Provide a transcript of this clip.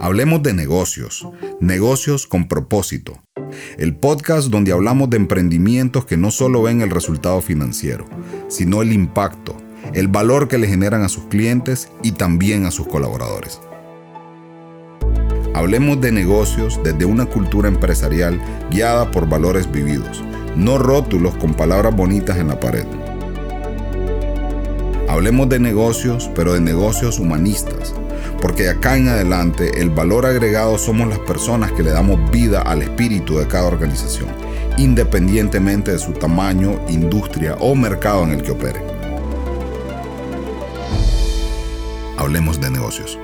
Hablemos de negocios, negocios con propósito. El podcast donde hablamos de emprendimientos que no solo ven el resultado financiero, sino el impacto, el valor que le generan a sus clientes y también a sus colaboradores. Hablemos de negocios desde una cultura empresarial guiada por valores vividos, no rótulos con palabras bonitas en la pared. Hablemos de negocios, pero de negocios humanistas, porque acá en adelante el valor agregado somos las personas que le damos vida al espíritu de cada organización, independientemente de su tamaño, industria o mercado en el que opere. Hablemos de negocios.